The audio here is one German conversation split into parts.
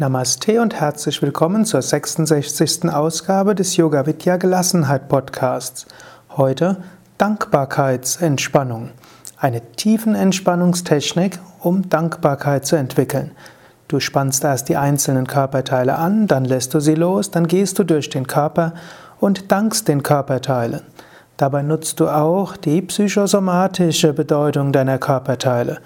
Namaste und herzlich willkommen zur 66. Ausgabe des Yoga Vidya Gelassenheit Podcasts. Heute Dankbarkeitsentspannung. Eine tiefen Entspannungstechnik, um Dankbarkeit zu entwickeln. Du spannst erst die einzelnen Körperteile an, dann lässt du sie los, dann gehst du durch den Körper und dankst den Körperteilen. Dabei nutzt du auch die psychosomatische Bedeutung deiner Körperteile.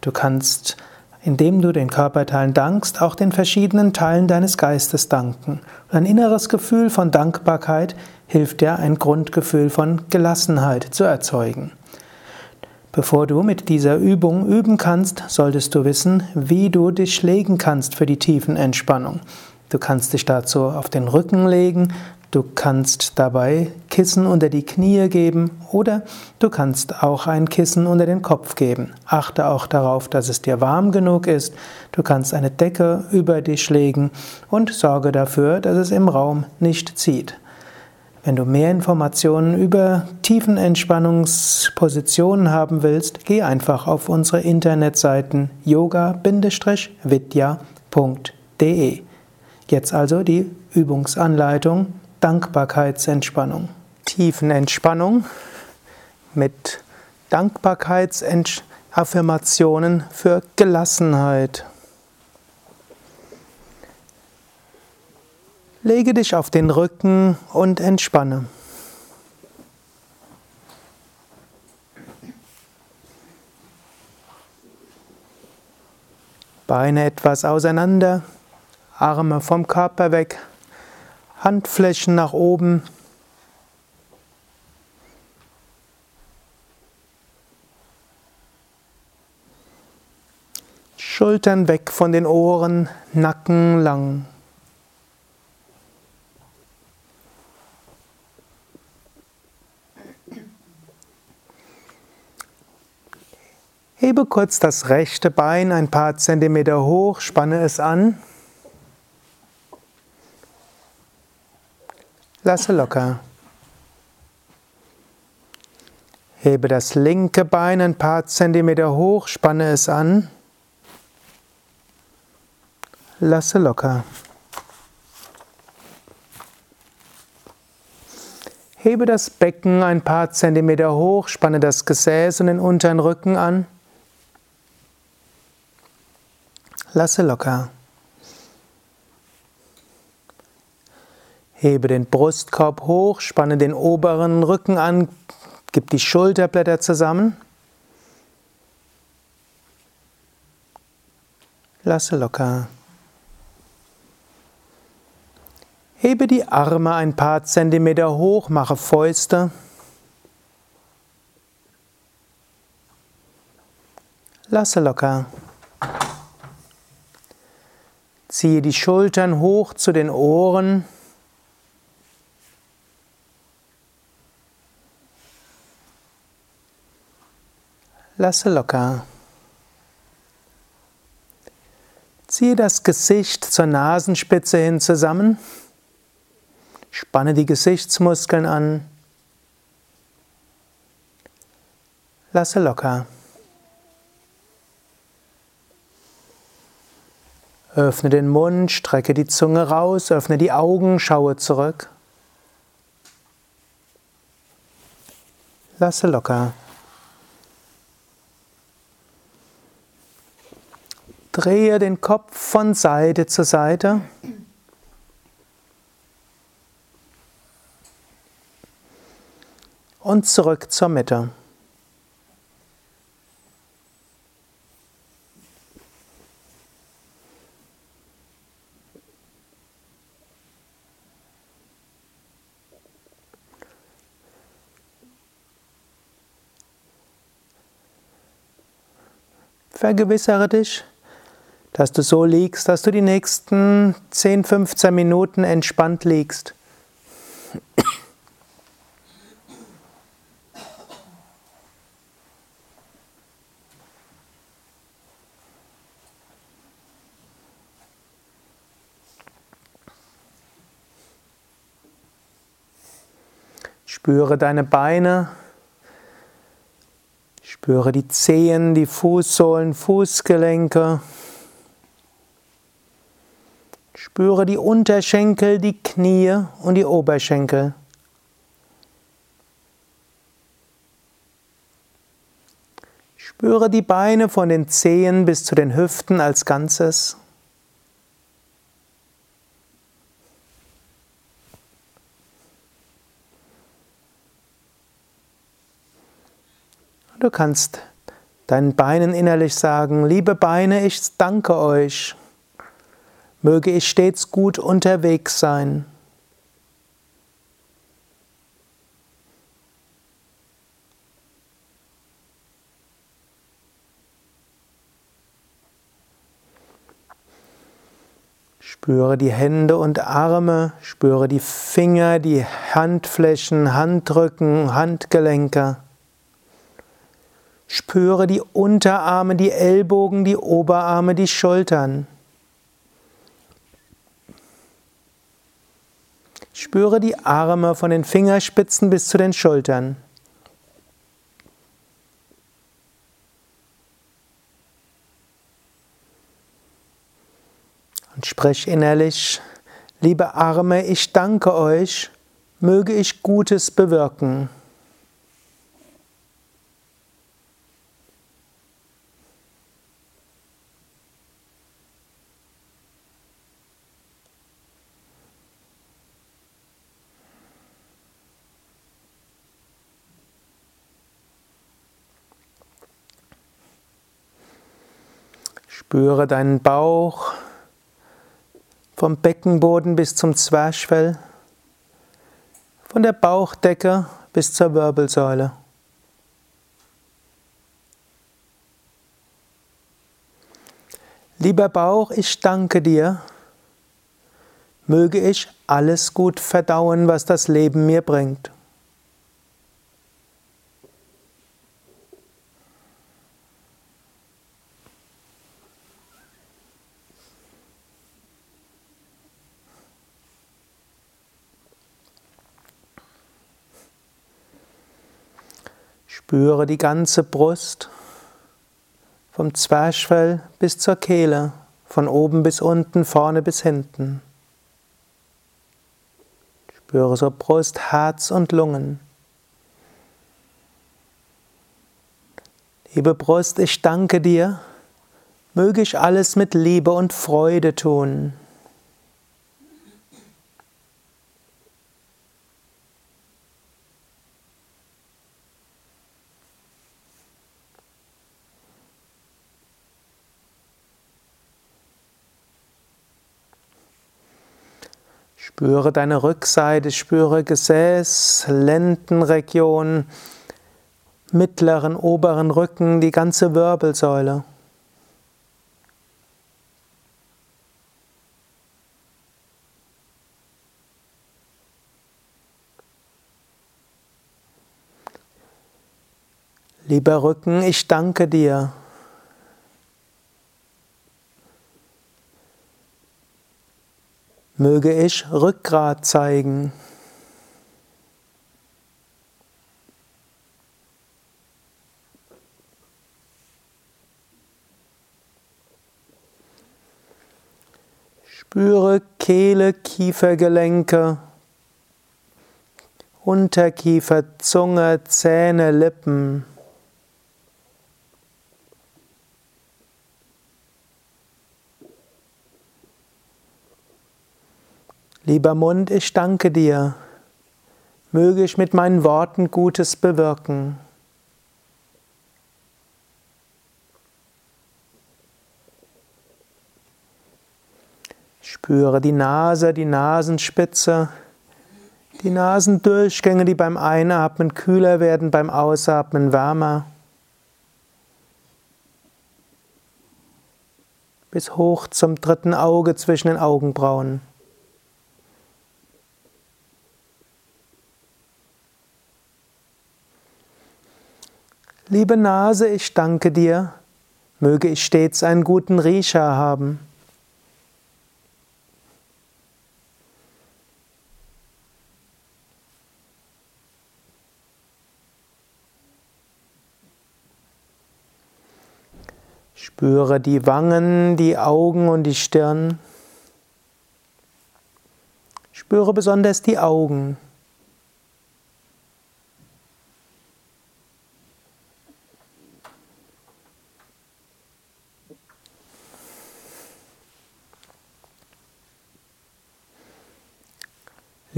Du kannst indem du den Körperteilen dankst, auch den verschiedenen Teilen deines Geistes danken. ein inneres Gefühl von Dankbarkeit hilft dir, ein Grundgefühl von Gelassenheit zu erzeugen. Bevor du mit dieser Übung üben kannst, solltest du wissen, wie du dich legen kannst für die tiefen Entspannung. Du kannst dich dazu auf den Rücken legen, Du kannst dabei Kissen unter die Knie geben oder du kannst auch ein Kissen unter den Kopf geben. Achte auch darauf, dass es dir warm genug ist. Du kannst eine Decke über dich legen und sorge dafür, dass es im Raum nicht zieht. Wenn du mehr Informationen über Tiefenentspannungspositionen haben willst, geh einfach auf unsere Internetseiten yoga-vidya.de. Jetzt also die Übungsanleitung Dankbarkeitsentspannung. Tiefenentspannung mit Dankbarkeitsaffirmationen für Gelassenheit. Lege dich auf den Rücken und entspanne. Beine etwas auseinander, Arme vom Körper weg, Handflächen nach oben. Schultern weg von den Ohren, Nacken lang. Hebe kurz das rechte Bein ein paar Zentimeter hoch, spanne es an. Lasse locker. Hebe das linke Bein ein paar Zentimeter hoch, spanne es an. Lasse locker. Hebe das Becken ein paar Zentimeter hoch, spanne das Gesäß und den unteren Rücken an. Lasse locker. Hebe den Brustkorb hoch, spanne den oberen Rücken an, gib die Schulterblätter zusammen. Lasse locker. Hebe die Arme ein paar Zentimeter hoch, mache Fäuste. Lasse locker. Ziehe die Schultern hoch zu den Ohren. Lasse locker. Ziehe das Gesicht zur Nasenspitze hin zusammen. Spanne die Gesichtsmuskeln an. Lasse locker. Öffne den Mund, strecke die Zunge raus, öffne die Augen, schaue zurück. Lasse locker. Drehe den Kopf von Seite zu Seite. Und zurück zur Mitte. Vergewissere dich, dass du so liegst, dass du die nächsten 10, 15 Minuten entspannt liegst. Spüre deine Beine, spüre die Zehen, die Fußsohlen, Fußgelenke. Spüre die Unterschenkel, die Knie und die Oberschenkel. Spüre die Beine von den Zehen bis zu den Hüften als Ganzes. Du kannst deinen Beinen innerlich sagen, liebe Beine, ich danke euch. Möge ich stets gut unterwegs sein. Spüre die Hände und Arme, spüre die Finger, die Handflächen, Handrücken, Handgelenke. Spüre die Unterarme, die Ellbogen, die Oberarme, die Schultern. Spüre die Arme von den Fingerspitzen bis zu den Schultern. Und sprech innerlich, liebe Arme, ich danke euch, möge ich Gutes bewirken. Spüre deinen Bauch vom Beckenboden bis zum Zwerchfell, von der Bauchdecke bis zur Wirbelsäule. Lieber Bauch, ich danke dir. Möge ich alles gut verdauen, was das Leben mir bringt. Spüre die ganze Brust, vom Zwerchfell bis zur Kehle, von oben bis unten, vorne bis hinten. Spüre so Brust, Herz und Lungen. Liebe Brust, ich danke dir, möge ich alles mit Liebe und Freude tun. Spüre deine Rückseite, spüre Gesäß, Lendenregion, mittleren, oberen Rücken, die ganze Wirbelsäule. Lieber Rücken, ich danke dir. Möge ich Rückgrat zeigen. Spüre Kehle, Kiefergelenke, Unterkiefer, Zunge, Zähne, Lippen. Lieber Mund, ich danke dir. Möge ich mit meinen Worten Gutes bewirken. Spüre die Nase, die Nasenspitze, die Nasendurchgänge, die beim Einatmen kühler werden, beim Ausatmen wärmer. Bis hoch zum dritten Auge zwischen den Augenbrauen. Liebe Nase, ich danke dir, möge ich stets einen guten Riecher haben. Spüre die Wangen, die Augen und die Stirn. Spüre besonders die Augen.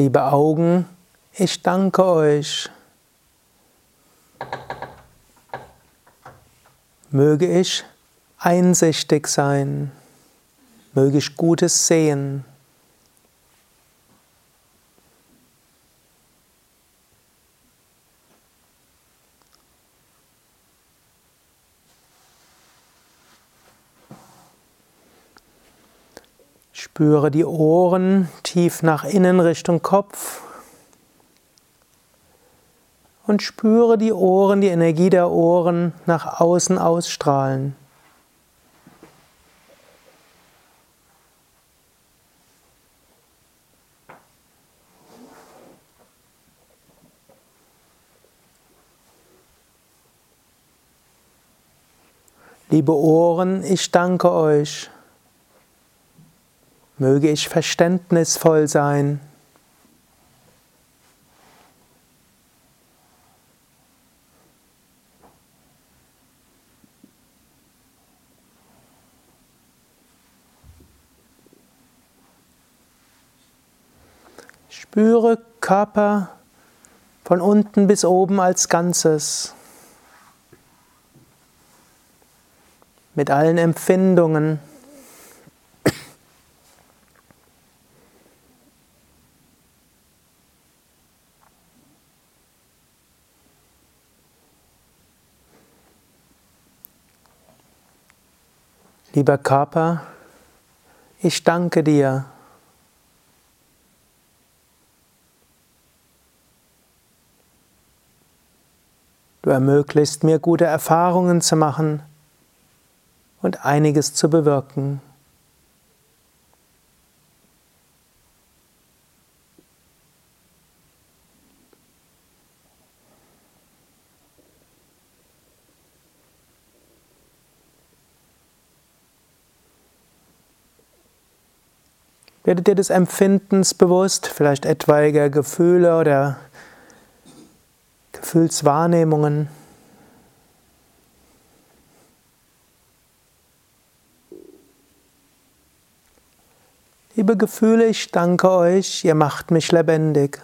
Liebe Augen, ich danke euch. Möge ich einsichtig sein, möge ich Gutes sehen. Spüre die Ohren tief nach innen Richtung Kopf und spüre die Ohren, die Energie der Ohren nach außen ausstrahlen. Liebe Ohren, ich danke euch. Möge ich verständnisvoll sein. Spüre Körper von unten bis oben als Ganzes. Mit allen Empfindungen. Lieber Körper, ich danke dir. Du ermöglichst mir gute Erfahrungen zu machen und einiges zu bewirken. Werde dir des Empfindens bewusst, vielleicht etwaiger Gefühle oder Gefühlswahrnehmungen. Liebe Gefühle, ich danke euch, ihr macht mich lebendig.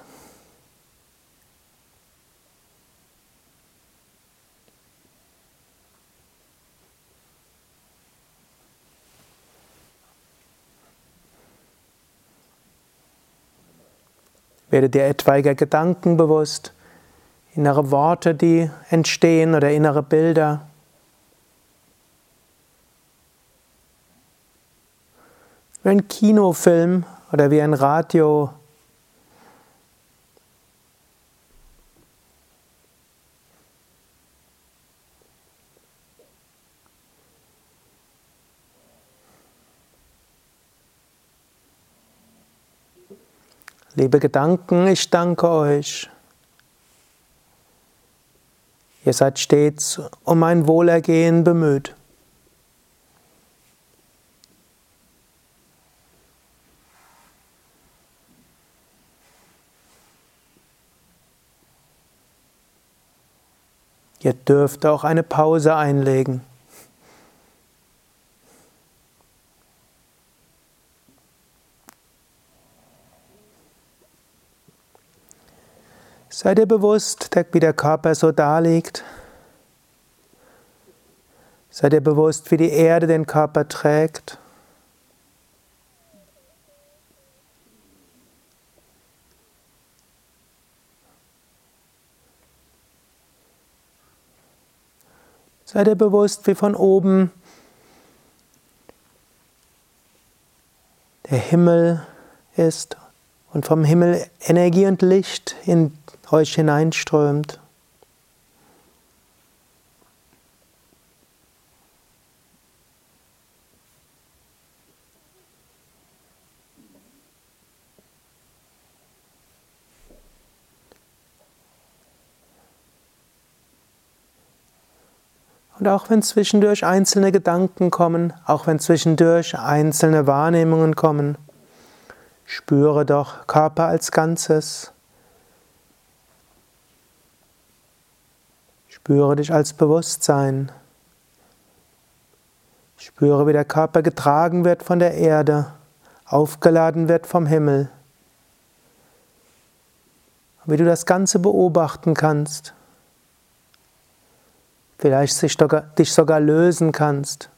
Werde dir etwaiger Gedanken bewusst, innere Worte, die entstehen oder innere Bilder. Wie ein Kinofilm oder wie ein Radio. Liebe Gedanken, ich danke euch. Ihr seid stets um mein Wohlergehen bemüht. Ihr dürft auch eine Pause einlegen. Sei dir bewusst, wie der Körper so da liegt. Sei dir bewusst, wie die Erde den Körper trägt. Sei dir bewusst, wie von oben der Himmel ist und vom Himmel Energie und Licht in euch hineinströmt. Und auch wenn zwischendurch einzelne Gedanken kommen, auch wenn zwischendurch einzelne Wahrnehmungen kommen, Spüre doch Körper als Ganzes. Spüre dich als Bewusstsein. Spüre, wie der Körper getragen wird von der Erde, aufgeladen wird vom Himmel. Wie du das Ganze beobachten kannst. Vielleicht dich sogar lösen kannst.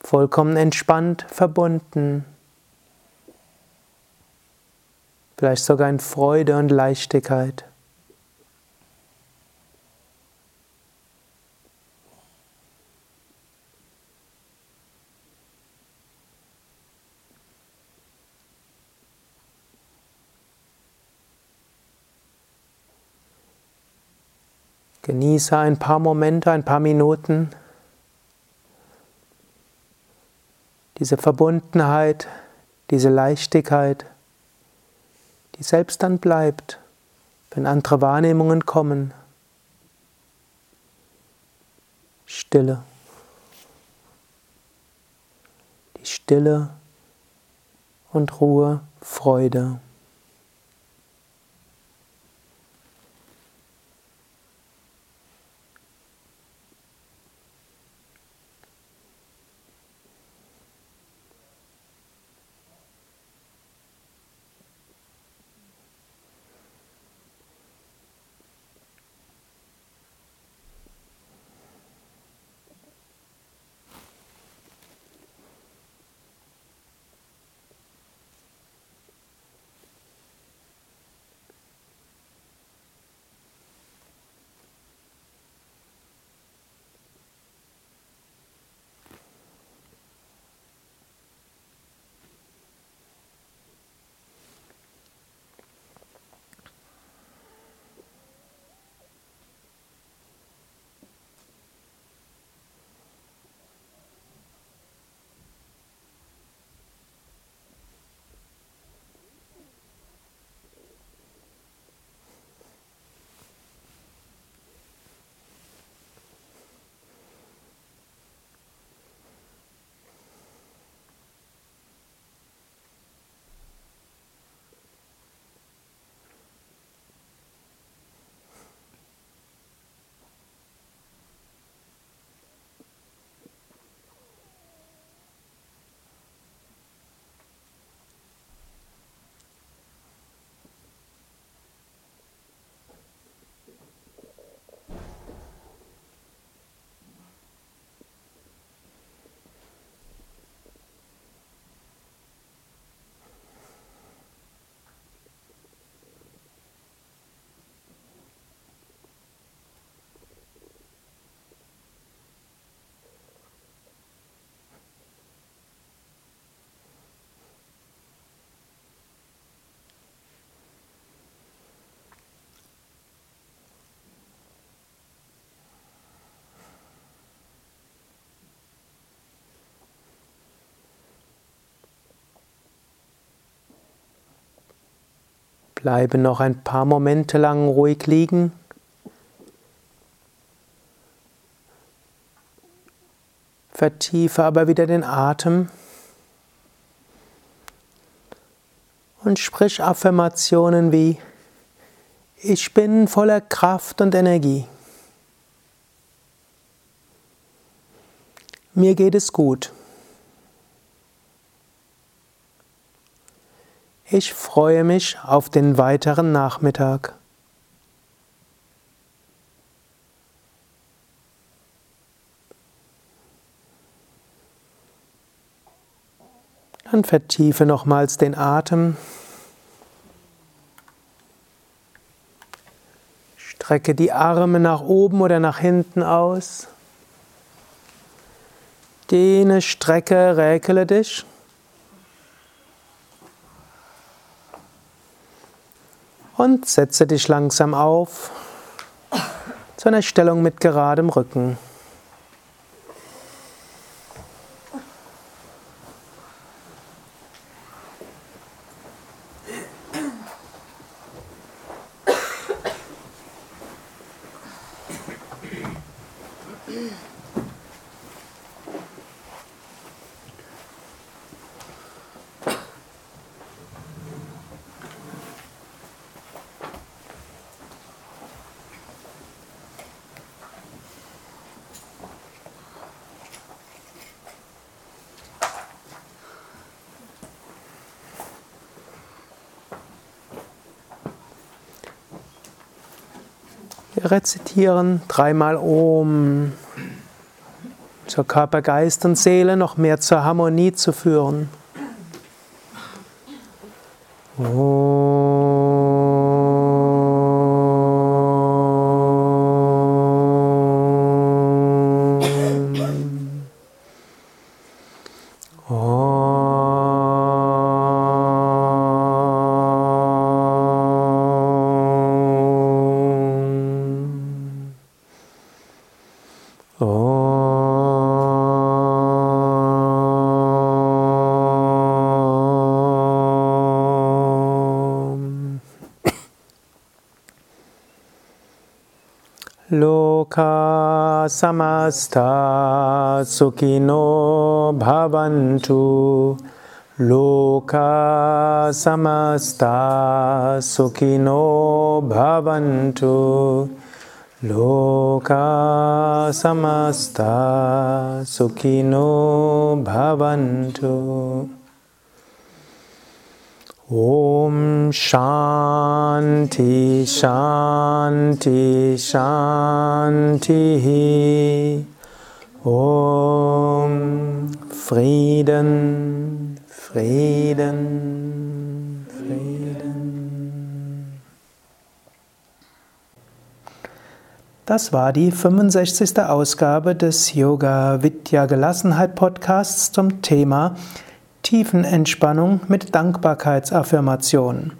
Vollkommen entspannt, verbunden. Vielleicht sogar in Freude und Leichtigkeit. Genieße ein paar Momente, ein paar Minuten diese Verbundenheit, diese Leichtigkeit, die selbst dann bleibt, wenn andere Wahrnehmungen kommen. Stille. Die Stille und Ruhe, Freude. Bleibe noch ein paar Momente lang ruhig liegen. Vertiefe aber wieder den Atem und sprich Affirmationen wie Ich bin voller Kraft und Energie. Mir geht es gut. Ich freue mich auf den weiteren Nachmittag. Dann vertiefe nochmals den Atem. Strecke die Arme nach oben oder nach hinten aus. Dehne, strecke, räkele dich. Und setze dich langsam auf zu einer Stellung mit geradem Rücken. Rezitieren dreimal Om zur Körper, Geist und Seele noch mehr zur Harmonie zu führen. Loka समस्ता सुखिनो भवन्तु। लोका समस्ता सुखिनो भवन्तु। लोका समस्ता सुखिनो भवन्तु। Om Shanti Shanti Shanti Om Frieden Frieden Frieden Das war die 65. Ausgabe des Yoga Vidya Gelassenheit Podcasts zum Thema Tiefenentspannung mit Dankbarkeitsaffirmationen.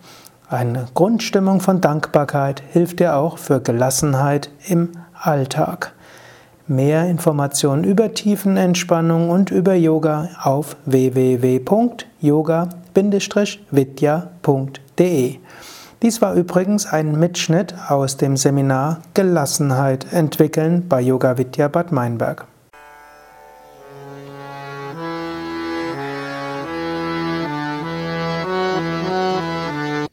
Eine Grundstimmung von Dankbarkeit hilft dir auch für Gelassenheit im Alltag. Mehr Informationen über Tiefenentspannung und über Yoga auf www.yoga-vidya.de. Dies war übrigens ein Mitschnitt aus dem Seminar Gelassenheit entwickeln bei Yoga Vidya Bad Meinberg.